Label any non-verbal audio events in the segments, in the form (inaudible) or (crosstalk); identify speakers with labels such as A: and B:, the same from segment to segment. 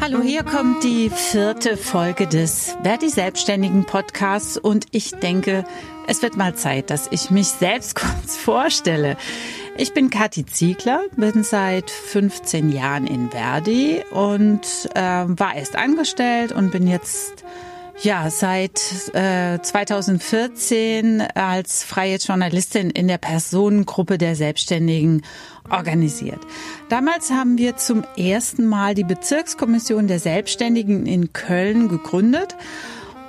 A: Hallo, hier kommt die vierte Folge des Verdi Selbstständigen Podcasts und ich denke, es wird mal Zeit, dass ich mich selbst (laughs) kurz vorstelle. Ich bin Kathi Ziegler, bin seit 15 Jahren in Verdi und äh, war erst angestellt und bin jetzt ja, seit äh, 2014 als freie Journalistin in der Personengruppe der Selbstständigen organisiert. Damals haben wir zum ersten Mal die Bezirkskommission der Selbstständigen in Köln gegründet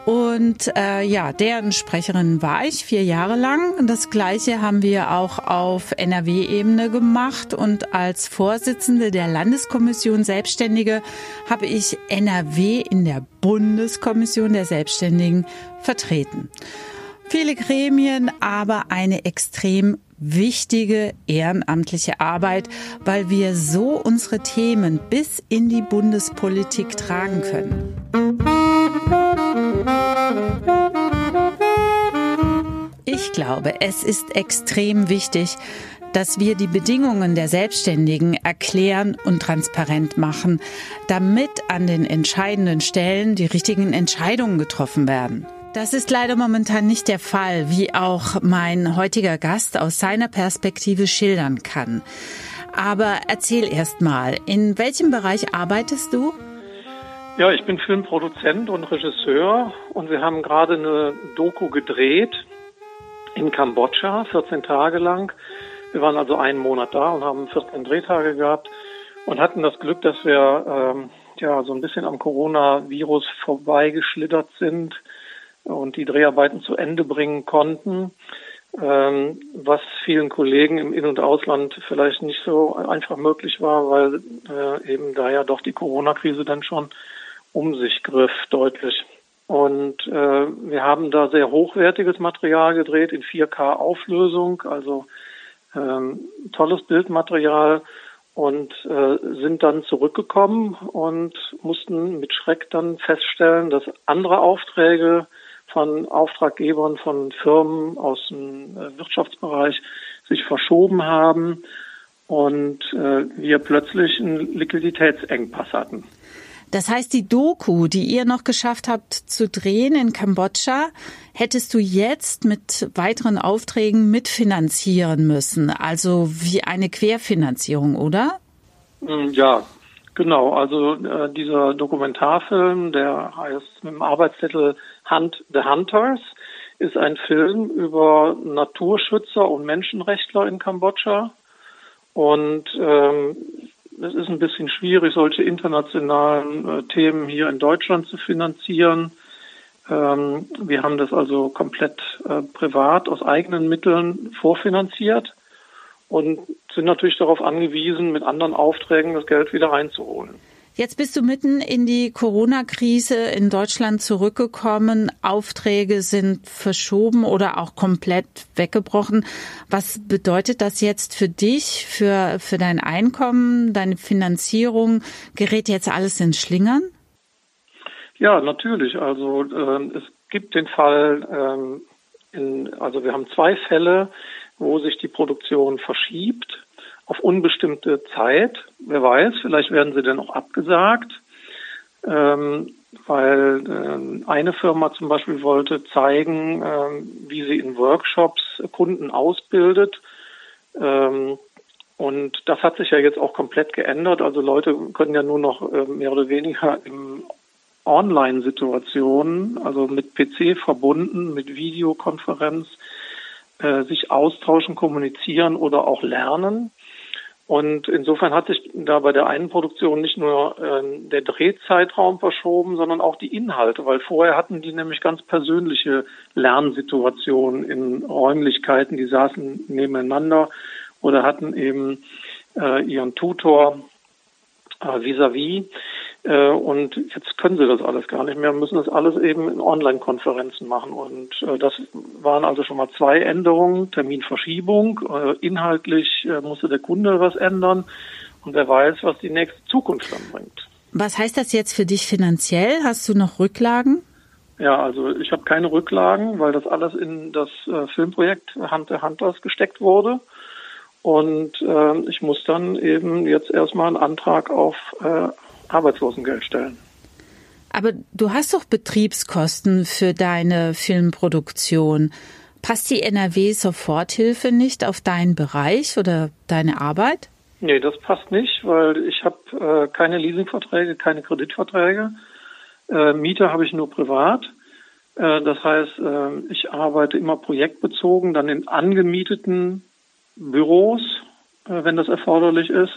A: und äh, ja, deren Sprecherin war ich vier Jahre lang. Das gleiche haben wir auch auf NRW-Ebene gemacht. Und als Vorsitzende der Landeskommission Selbstständige habe ich NRW in der Bundeskommission der Selbstständigen vertreten. Viele Gremien, aber eine extrem wichtige ehrenamtliche Arbeit, weil wir so unsere Themen bis in die Bundespolitik tragen können. Ich glaube, es ist extrem wichtig, dass wir die Bedingungen der Selbstständigen erklären und transparent machen, damit an den entscheidenden Stellen die richtigen Entscheidungen getroffen werden. Das ist leider momentan nicht der Fall, wie auch mein heutiger Gast aus seiner Perspektive schildern kann. Aber erzähl erst mal, in welchem Bereich arbeitest du?
B: Ja, ich bin Filmproduzent und Regisseur und wir haben gerade eine Doku gedreht in Kambodscha, 14 Tage lang. Wir waren also einen Monat da und haben 14 Drehtage gehabt und hatten das Glück, dass wir ähm, ja so ein bisschen am Coronavirus vorbeigeschlittert sind und die Dreharbeiten zu Ende bringen konnten, ähm, was vielen Kollegen im In- und Ausland vielleicht nicht so einfach möglich war, weil äh, eben da ja doch die Corona-Krise dann schon um sich griff, deutlich. Und äh, wir haben da sehr hochwertiges Material gedreht in 4K Auflösung, also ähm, tolles Bildmaterial und äh, sind dann zurückgekommen und mussten mit Schreck dann feststellen, dass andere Aufträge von Auftraggebern von Firmen aus dem äh, Wirtschaftsbereich sich verschoben haben und äh, wir plötzlich einen Liquiditätsengpass hatten.
A: Das heißt, die Doku, die ihr noch geschafft habt zu drehen in Kambodscha, hättest du jetzt mit weiteren Aufträgen mitfinanzieren müssen. Also wie eine Querfinanzierung, oder?
B: Mm, ja, genau. Also äh, dieser Dokumentarfilm, der heißt mit dem Arbeitstitel Hunt the Hunters, ist ein Film über Naturschützer und Menschenrechtler in Kambodscha. Und ähm, es ist ein bisschen schwierig, solche internationalen äh, Themen hier in Deutschland zu finanzieren. Ähm, wir haben das also komplett äh, privat aus eigenen Mitteln vorfinanziert und sind natürlich darauf angewiesen, mit anderen Aufträgen das Geld wieder reinzuholen.
A: Jetzt bist du mitten in die Corona-Krise in Deutschland zurückgekommen. Aufträge sind verschoben oder auch komplett weggebrochen. Was bedeutet das jetzt für dich, für, für dein Einkommen, deine Finanzierung? Gerät jetzt alles in Schlingern?
B: Ja, natürlich. Also äh, es gibt den Fall, ähm, in, also wir haben zwei Fälle, wo sich die Produktion verschiebt auf unbestimmte Zeit. Wer weiß, vielleicht werden sie dann auch abgesagt, ähm, weil äh, eine Firma zum Beispiel wollte zeigen, äh, wie sie in Workshops Kunden ausbildet. Ähm, und das hat sich ja jetzt auch komplett geändert. Also Leute können ja nur noch äh, mehr oder weniger im Online-Situationen, also mit PC verbunden, mit Videokonferenz, äh, sich austauschen, kommunizieren oder auch lernen. Und insofern hat sich da bei der einen Produktion nicht nur äh, der Drehzeitraum verschoben, sondern auch die Inhalte, weil vorher hatten die nämlich ganz persönliche Lernsituationen in Räumlichkeiten, die saßen nebeneinander oder hatten eben äh, ihren Tutor äh, vis-à-vis. -vis. Äh, und jetzt können sie das alles gar nicht mehr, müssen das alles eben in Online-Konferenzen machen. Und äh, das waren also schon mal zwei Änderungen, Terminverschiebung. Äh, inhaltlich musste der Kunde was ändern. Und wer weiß, was die nächste Zukunft dann bringt.
A: Was heißt das jetzt für dich finanziell? Hast du noch Rücklagen?
B: Ja, also ich habe keine Rücklagen, weil das alles in das Filmprojekt Hand der Hunters gesteckt wurde. Und äh, ich muss dann eben jetzt erstmal einen Antrag auf äh, Arbeitslosengeld stellen.
A: Aber du hast doch Betriebskosten für deine Filmproduktion. Passt die NRW-Soforthilfe nicht auf deinen Bereich oder deine Arbeit?
B: Nee, das passt nicht, weil ich habe äh, keine Leasingverträge, keine Kreditverträge. Äh, Miete habe ich nur privat. Äh, das heißt, äh, ich arbeite immer projektbezogen, dann in angemieteten Büros, äh, wenn das erforderlich ist.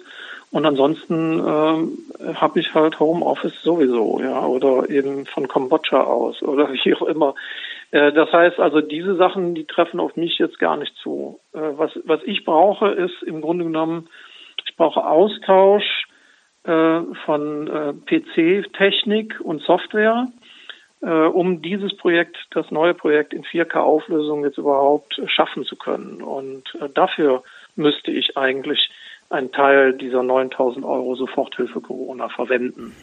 B: Und ansonsten äh, habe ich halt Homeoffice sowieso, ja, oder eben von Kambodscha aus oder (laughs) wie auch immer. Äh, das heißt also, diese Sachen, die treffen auf mich jetzt gar nicht zu. Äh, was, was ich brauche, ist im Grunde genommen, ich brauche Austausch äh, von äh, PC-Technik und Software, äh, um dieses Projekt, das neue Projekt in 4K-Auflösung jetzt überhaupt schaffen zu können. Und äh, dafür müsste ich eigentlich einen Teil dieser 9000 Euro Soforthilfe Corona verwenden.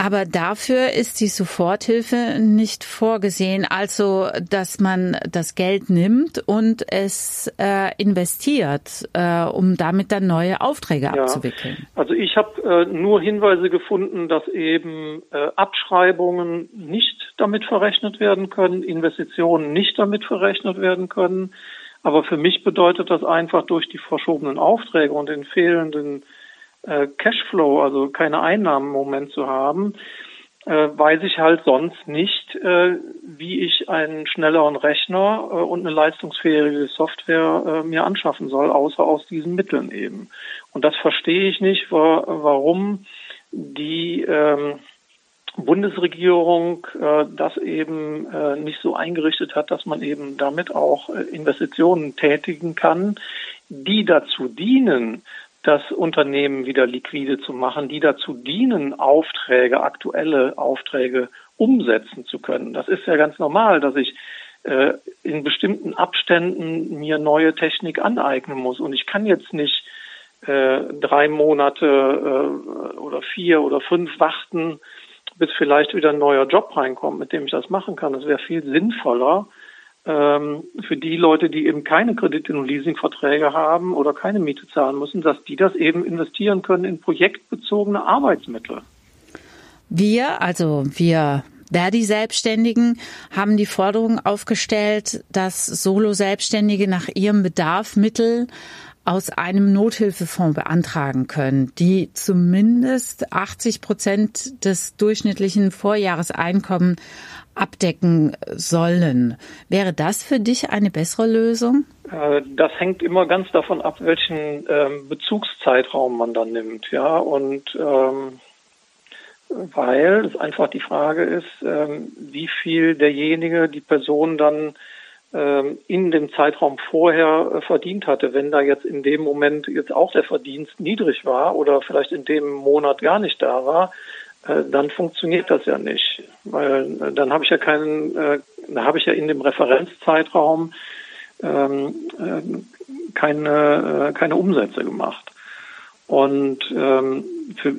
A: Aber dafür ist die Soforthilfe nicht vorgesehen, also dass man das Geld nimmt und es äh, investiert, äh, um damit dann neue Aufträge ja. abzuwickeln.
B: Also ich habe äh, nur Hinweise gefunden, dass eben äh, Abschreibungen nicht damit verrechnet werden können, Investitionen nicht damit verrechnet werden können. Aber für mich bedeutet das einfach durch die verschobenen Aufträge und den fehlenden äh, Cashflow, also keine Einnahmen im Moment zu haben, äh, weiß ich halt sonst nicht, äh, wie ich einen schnelleren Rechner äh, und eine leistungsfähige Software äh, mir anschaffen soll, außer aus diesen Mitteln eben. Und das verstehe ich nicht, wa warum die ähm, Bundesregierung äh, das eben äh, nicht so eingerichtet hat, dass man eben damit auch äh, Investitionen tätigen kann, die dazu dienen, das Unternehmen wieder liquide zu machen, die dazu dienen, Aufträge, aktuelle Aufträge umsetzen zu können. Das ist ja ganz normal, dass ich äh, in bestimmten Abständen mir neue Technik aneignen muss. Und ich kann jetzt nicht äh, drei Monate äh, oder vier oder fünf warten, bis vielleicht wieder ein neuer Job reinkommt, mit dem ich das machen kann. Das wäre viel sinnvoller ähm, für die Leute, die eben keine Kredit- und Leasingverträge haben oder keine Miete zahlen müssen, dass die das eben investieren können in projektbezogene Arbeitsmittel.
A: Wir, also wir Verdi-Selbstständigen haben die Forderung aufgestellt, dass Solo-Selbstständige nach ihrem Bedarf Mittel aus einem Nothilfefonds beantragen können, die zumindest 80 Prozent des durchschnittlichen Vorjahreseinkommens abdecken sollen. Wäre das für dich eine bessere Lösung?
B: Äh, das hängt immer ganz davon ab, welchen ähm, Bezugszeitraum man dann nimmt, ja. Und ähm, weil es einfach die Frage ist, ähm, wie viel derjenige, die Person dann in dem Zeitraum vorher äh, verdient hatte. Wenn da jetzt in dem Moment jetzt auch der Verdienst niedrig war oder vielleicht in dem Monat gar nicht da war, äh, dann funktioniert das ja nicht, weil äh, dann habe ich ja keinen, da habe ich ja in dem Referenzzeitraum ähm, keine keine Umsätze gemacht. Und ähm, für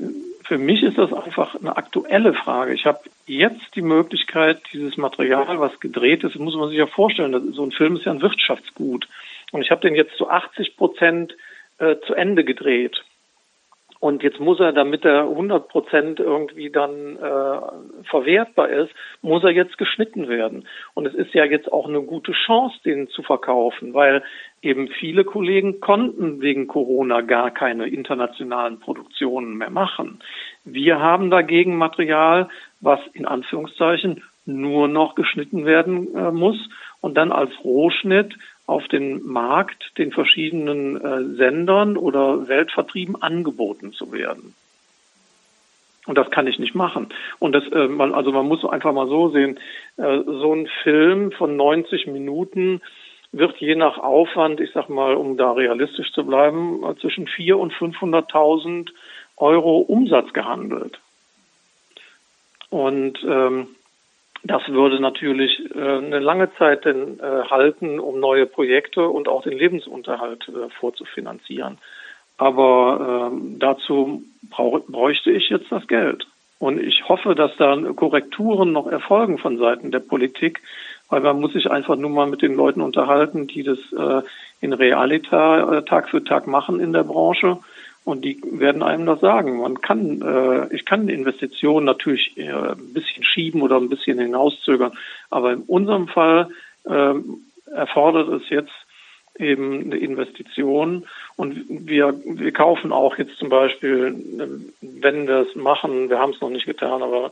B: für mich ist das einfach eine aktuelle Frage. Ich habe jetzt die Möglichkeit, dieses Material, was gedreht ist, muss man sich ja vorstellen, so ein Film ist ja ein Wirtschaftsgut. Und ich habe den jetzt zu 80 Prozent äh, zu Ende gedreht. Und jetzt muss er, damit er 100 Prozent irgendwie dann äh, verwertbar ist, muss er jetzt geschnitten werden. Und es ist ja jetzt auch eine gute Chance, den zu verkaufen, weil eben viele Kollegen konnten wegen Corona gar keine internationalen Produktionen mehr machen. Wir haben dagegen Material, was in Anführungszeichen nur noch geschnitten werden äh, muss und dann als Rohschnitt auf den Markt den verschiedenen äh, Sendern oder Weltvertrieben angeboten zu werden. Und das kann ich nicht machen. Und das, äh, man, also man muss einfach mal so sehen, äh, so ein Film von 90 Minuten wird je nach Aufwand, ich sag mal, um da realistisch zu bleiben, äh, zwischen 400.000 und 500.000 Euro Umsatz gehandelt. Und ähm, das würde natürlich äh, eine lange Zeit denn, äh, halten, um neue Projekte und auch den Lebensunterhalt äh, vorzufinanzieren. Aber äh, dazu brauch, bräuchte ich jetzt das Geld. Und ich hoffe, dass da Korrekturen noch erfolgen von Seiten der Politik, weil man muss sich einfach nur mal mit den Leuten unterhalten, die das äh, in Realita äh, Tag für Tag machen in der Branche. Und die werden einem das sagen. Man kann, äh, ich kann Investitionen natürlich äh, ein bisschen schieben oder ein bisschen hinauszögern. Aber in unserem Fall äh, erfordert es jetzt eben eine Investition. Und wir, wir kaufen auch jetzt zum Beispiel, wenn wir es machen, wir haben es noch nicht getan, aber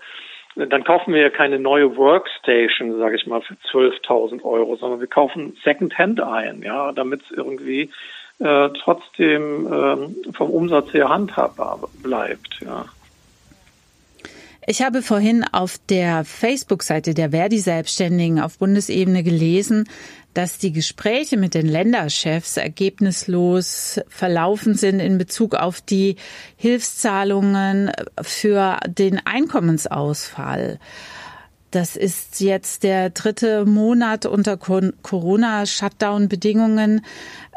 B: dann kaufen wir ja keine neue Workstation, sage ich mal, für 12.000 Euro, sondern wir kaufen Secondhand ein, ja, damit es irgendwie äh, trotzdem äh, vom Umsatz her handhabbar bleibt, ja.
A: Ich habe vorhin auf der Facebook-Seite der Verdi-Selbstständigen auf Bundesebene gelesen, dass die Gespräche mit den Länderchefs ergebnislos verlaufen sind in Bezug auf die Hilfszahlungen für den Einkommensausfall. Das ist jetzt der dritte Monat unter Corona-Shutdown-Bedingungen.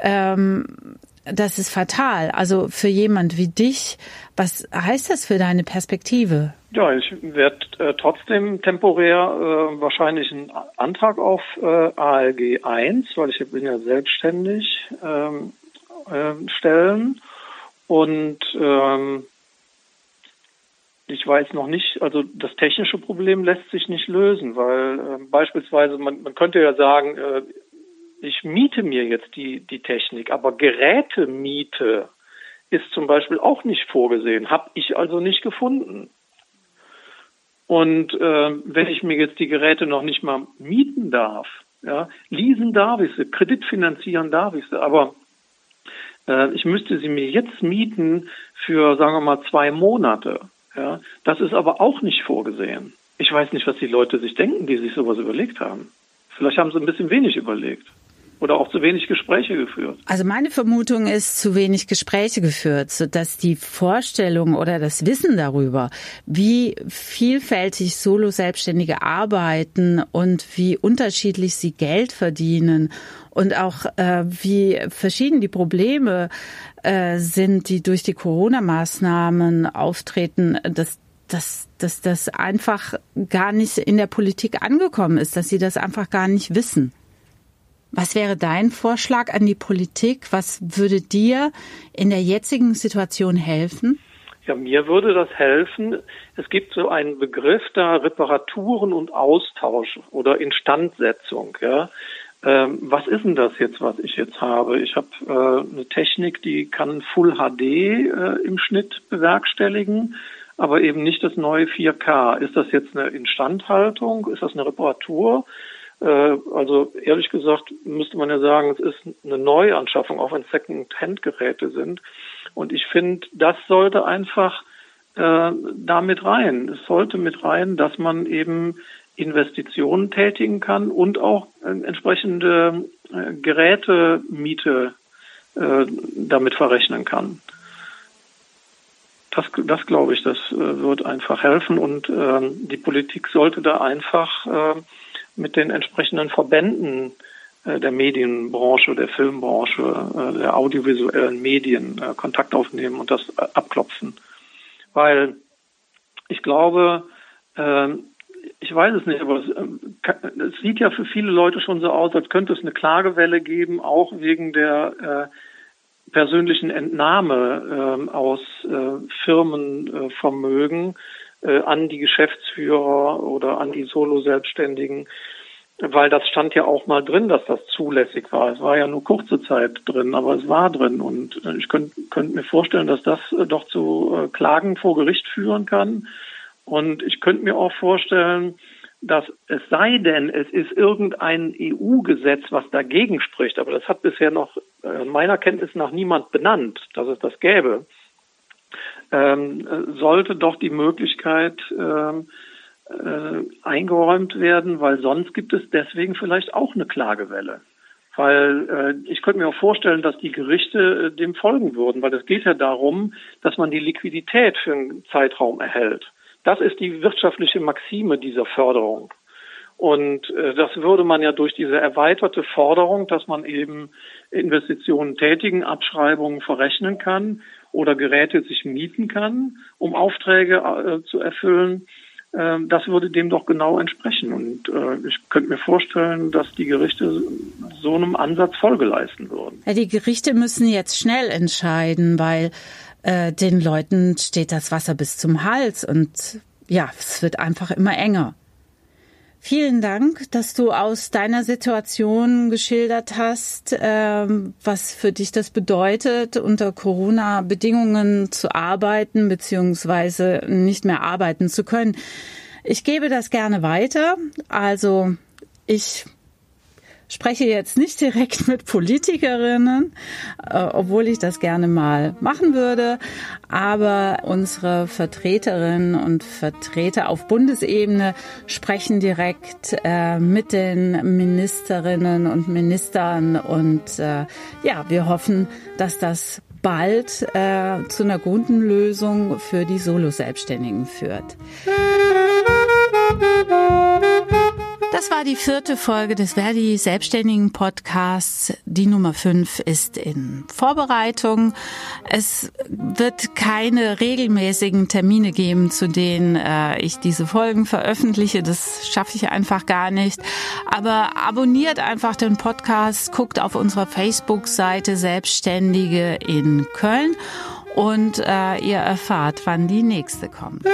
A: Ähm, das ist fatal. Also für jemand wie dich, was heißt das für deine Perspektive?
B: Ja, ich werde äh, trotzdem temporär äh, wahrscheinlich einen Antrag auf äh, ALG 1, weil ich bin ja selbstständig, ähm, äh, stellen. Und ähm, ich weiß noch nicht, also das technische Problem lässt sich nicht lösen, weil äh, beispielsweise man, man könnte ja sagen, äh, ich miete mir jetzt die, die Technik, aber Gerätemiete ist zum Beispiel auch nicht vorgesehen, habe ich also nicht gefunden. Und äh, wenn ich mir jetzt die Geräte noch nicht mal mieten darf, ja, leasen darf ich sie, Kredit finanzieren darf ich sie, aber äh, ich müsste sie mir jetzt mieten für, sagen wir mal, zwei Monate. Ja, das ist aber auch nicht vorgesehen. Ich weiß nicht, was die Leute sich denken, die sich sowas überlegt haben. Vielleicht haben sie ein bisschen wenig überlegt oder auch zu wenig Gespräche geführt?
A: Also meine Vermutung ist zu wenig Gespräche geführt, sodass die Vorstellung oder das Wissen darüber, wie vielfältig Solo-Selbstständige arbeiten und wie unterschiedlich sie Geld verdienen und auch äh, wie verschieden die Probleme äh, sind, die durch die Corona-Maßnahmen auftreten, dass dass, dass das einfach gar nicht in der Politik angekommen ist, dass sie das einfach gar nicht wissen. Was wäre dein Vorschlag an die Politik? Was würde dir in der jetzigen Situation helfen?
B: Ja, mir würde das helfen. Es gibt so einen Begriff da, Reparaturen und Austausch oder Instandsetzung. Ja. Ähm, was ist denn das jetzt, was ich jetzt habe? Ich habe äh, eine Technik, die kann Full HD äh, im Schnitt bewerkstelligen, aber eben nicht das neue 4K. Ist das jetzt eine Instandhaltung? Ist das eine Reparatur? Äh, also ehrlich gesagt müsste man ja sagen, es ist eine Neuanschaffung, auch wenn Second-Hand-Geräte sind. Und ich finde, das sollte einfach äh, da mit rein. Es sollte mit rein, dass man eben Investitionen tätigen kann und auch äh, entsprechende äh, Gerätemiete äh, damit verrechnen kann. Das, das glaube ich, das äh, wird einfach helfen und äh, die Politik sollte da einfach äh, mit den entsprechenden Verbänden äh, der Medienbranche, der Filmbranche, äh, der audiovisuellen Medien äh, Kontakt aufnehmen und das abklopfen. Weil ich glaube, ähm, ich weiß es nicht, aber es, es, sieht ja für viele Leute schon so aus, als könnte es eine Klagewelle geben, auch wegen der persönlichen Entnahme äh, aus Firmenvermögen äh, an die Geschäftsführer oder an die Solo-Selbstständigen, weil das stand ja auch mal drin, dass das zulässig war. Es war ja nur kurze Zeit drin, aber es war drin. Und äh, ich könnte könnt mir vorstellen, dass das äh, doch zu äh, Klagen vor Gericht führen kann. Und ich könnte mir auch vorstellen, dass es sei denn, es ist irgendein EU-Gesetz, was dagegen spricht, aber das hat bisher noch meiner Kenntnis nach niemand benannt, dass es das gäbe ähm, sollte doch die Möglichkeit ähm, äh, eingeräumt werden, weil sonst gibt es deswegen vielleicht auch eine Klagewelle. Weil äh, ich könnte mir auch vorstellen, dass die Gerichte äh, dem folgen würden, weil es geht ja darum, dass man die Liquidität für einen Zeitraum erhält. Das ist die wirtschaftliche Maxime dieser Förderung. Und äh, das würde man ja durch diese erweiterte Forderung, dass man eben Investitionen tätigen, Abschreibungen verrechnen kann oder Geräte sich mieten kann, um Aufträge äh, zu erfüllen, äh, das würde dem doch genau entsprechen. Und äh, ich könnte mir vorstellen, dass die Gerichte so einem Ansatz Folge leisten würden.
A: Ja, die Gerichte müssen jetzt schnell entscheiden, weil äh, den Leuten steht das Wasser bis zum Hals und ja, es wird einfach immer enger. Vielen Dank, dass du aus deiner Situation geschildert hast, ähm, was für dich das bedeutet, unter Corona-Bedingungen zu arbeiten beziehungsweise nicht mehr arbeiten zu können. Ich gebe das gerne weiter. Also ich spreche jetzt nicht direkt mit Politikerinnen, äh, obwohl ich das gerne mal machen würde. Aber unsere Vertreterinnen und Vertreter auf Bundesebene sprechen direkt äh, mit den Ministerinnen und Ministern. Und äh, ja, wir hoffen, dass das bald äh, zu einer guten Lösung für die Solo-Selbstständigen führt. Das war die vierte Folge des Verdi Selbstständigen Podcasts. Die Nummer fünf ist in Vorbereitung. Es wird keine regelmäßigen Termine geben, zu denen äh, ich diese Folgen veröffentliche. Das schaffe ich einfach gar nicht. Aber abonniert einfach den Podcast, guckt auf unserer Facebook-Seite Selbstständige in Köln und äh, ihr erfahrt, wann die nächste kommt.